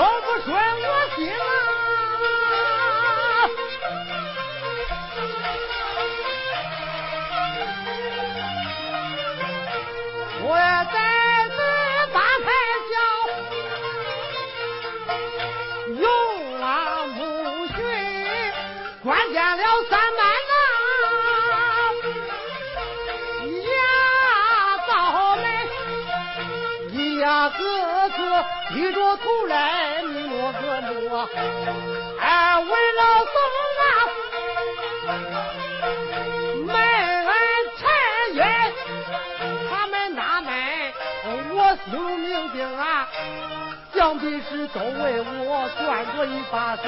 都不顺我心啊！我在此发开叫，勇往不逊，关键了三班哥哥低着头来，我个目，哎，为了送啊，买俺柴烟，他们哪买？我心有明镜啊，想必是都为我断过一把水。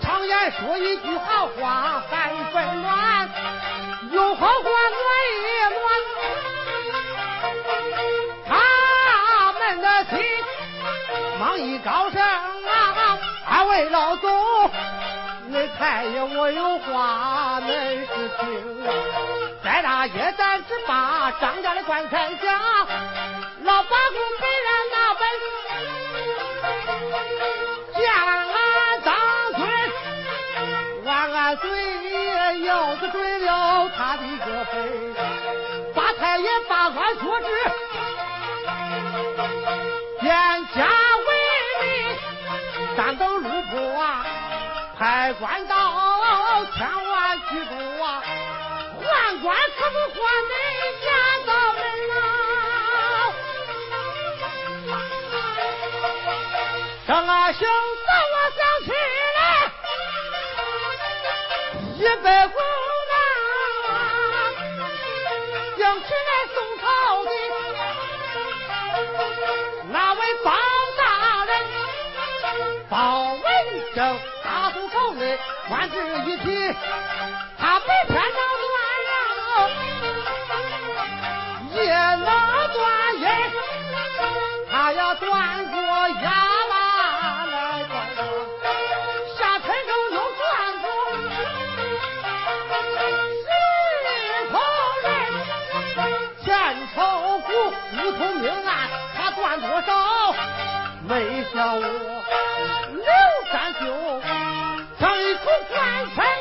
常言说一句好话三分暖，有好话忙一高声啊，俺为老总，那太爷我有话恁是听。在那夜咱只把张家的棺材下，老八公给俺那本，见俺当尊，万俺嘴要是准了他的个坟，八太爷把俺所知，派官到千万记住啊。宦官可不换恁家道门啊！张阿兄，让我想起来一百股呐，想起来宋朝的那位包大人，包文正，大宋朝内官职一品，他每天能。也能断音，他要断过哑巴来断下沉中又断过石头人，前朝古不通命案，他断多少？没想我三兄像一口棺材。